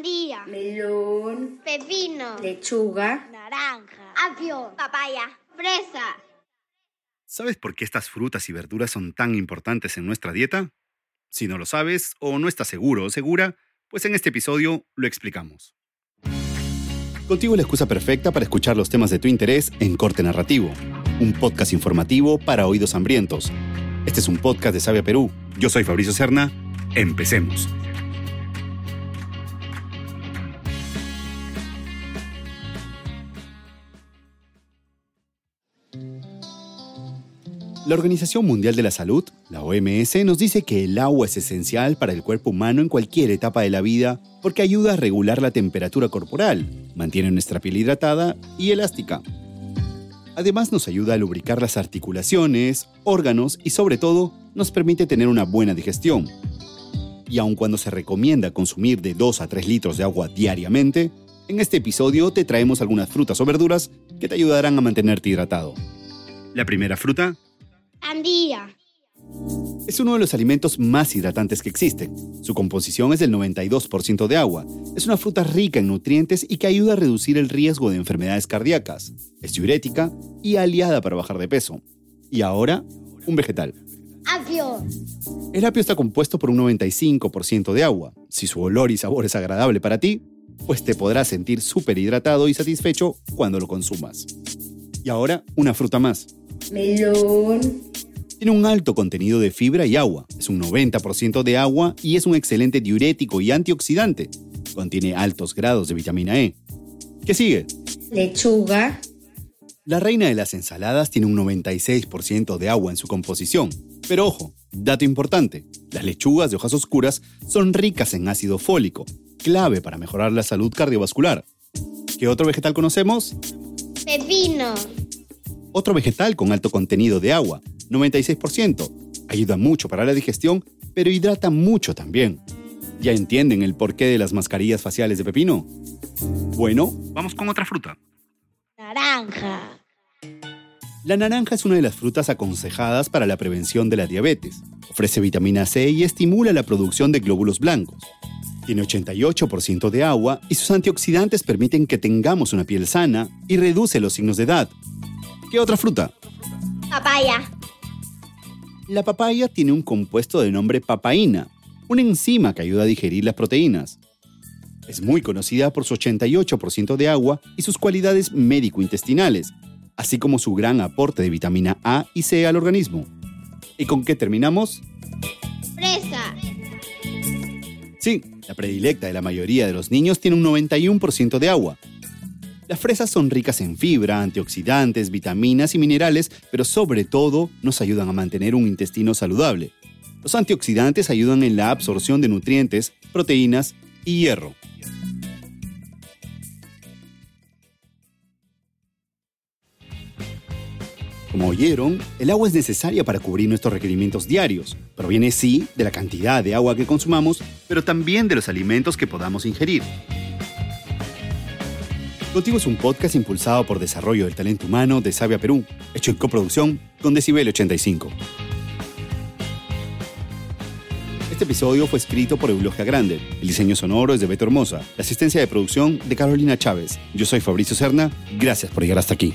sandía, melón, pepino, lechuga, naranja, apio, papaya, fresa. ¿Sabes por qué estas frutas y verduras son tan importantes en nuestra dieta? Si no lo sabes o no estás seguro o segura, pues en este episodio lo explicamos. Contigo la excusa perfecta para escuchar los temas de tu interés en Corte Narrativo, un podcast informativo para oídos hambrientos. Este es un podcast de Sabia Perú. Yo soy Fabricio Serna. Empecemos. La Organización Mundial de la Salud, la OMS, nos dice que el agua es esencial para el cuerpo humano en cualquier etapa de la vida porque ayuda a regular la temperatura corporal, mantiene nuestra piel hidratada y elástica. Además nos ayuda a lubricar las articulaciones, órganos y sobre todo nos permite tener una buena digestión. Y aun cuando se recomienda consumir de 2 a 3 litros de agua diariamente, en este episodio te traemos algunas frutas o verduras que te ayudarán a mantenerte hidratado. La primera fruta Sandía, es uno de los alimentos más hidratantes que existen. Su composición es del 92% de agua. Es una fruta rica en nutrientes y que ayuda a reducir el riesgo de enfermedades cardíacas. Es diurética y aliada para bajar de peso. Y ahora, un vegetal. apio, El apio está compuesto por un 95% de agua. Si su olor y sabor es agradable para ti, pues te podrás sentir súper hidratado y satisfecho cuando lo consumas. Y ahora, una fruta más. Melón, Tiene un alto contenido de fibra y agua. Es un 90% de agua y es un excelente diurético y antioxidante. Contiene altos grados de vitamina E. ¿Qué sigue? lechuga, La reina de las ensaladas tiene un 96% de agua en su composición. Pero ojo, dato importante, las lechugas de hojas oscuras son ricas en ácido fólico, clave para mejorar la salud cardiovascular. ¿Qué otro vegetal conocemos? pepino, Otro vegetal con alto contenido de agua, 96%. Ayuda mucho para la digestión, pero hidrata mucho también. ¿Ya entienden el porqué de las mascarillas faciales de pepino? Bueno, vamos con otra fruta. naranja, La naranja es una de las frutas aconsejadas para la prevención de la diabetes. Ofrece vitamina C y estimula la producción de glóbulos blancos. Tiene 88% de agua y sus antioxidantes permiten que tengamos una piel sana y reduce los signos de edad. ¿Qué otra fruta? papaya, La papaya tiene un compuesto de nombre papaína, una enzima que ayuda a digerir las proteínas. Es muy conocida por su 88% de agua y sus cualidades médico-intestinales, así como su gran aporte de vitamina A y C al organismo. ¿Y con qué terminamos? fresa, Sí, la predilecta de la mayoría de los niños tiene un 91% de agua. Las fresas son ricas en fibra, antioxidantes, vitaminas y minerales, pero sobre todo nos ayudan a mantener un intestino saludable. Los antioxidantes ayudan en la absorción de nutrientes, proteínas y hierro. Como oyeron, el agua es necesaria para cubrir nuestros requerimientos diarios. Proviene sí de la cantidad de agua que consumamos, pero también de los alimentos que podamos ingerir. Contigo es un podcast impulsado por Desarrollo del Talento Humano de Sabia Perú, hecho en coproducción con Decibel 85. Este episodio fue escrito por Eulogia Grande, el diseño sonoro es de Beto Hermosa, la asistencia de producción de Carolina Chávez. Yo soy Fabricio Serna, gracias por llegar hasta aquí.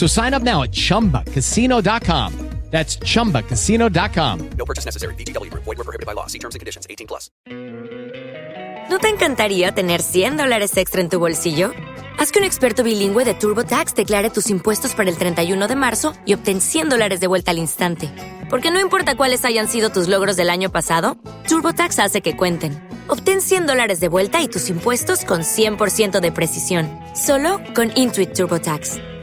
So sign up now at chumbacasino.com. That's chumbacasino.com. No purchase necessary. VGW Group. Void were prohibited by law. See terms and conditions. 18 plus. ¿No te encantaría tener 100 dólares extra en tu bolsillo? Haz que un experto bilingüe de TurboTax declare tus impuestos para el 31 de marzo y obtén 100 dólares de vuelta al instante. Porque no importa cuáles hayan sido tus logros del año pasado, TurboTax hace que cuenten. Obtén 100 dólares de vuelta y tus impuestos con 100% de precisión. Solo con Intuit TurboTax.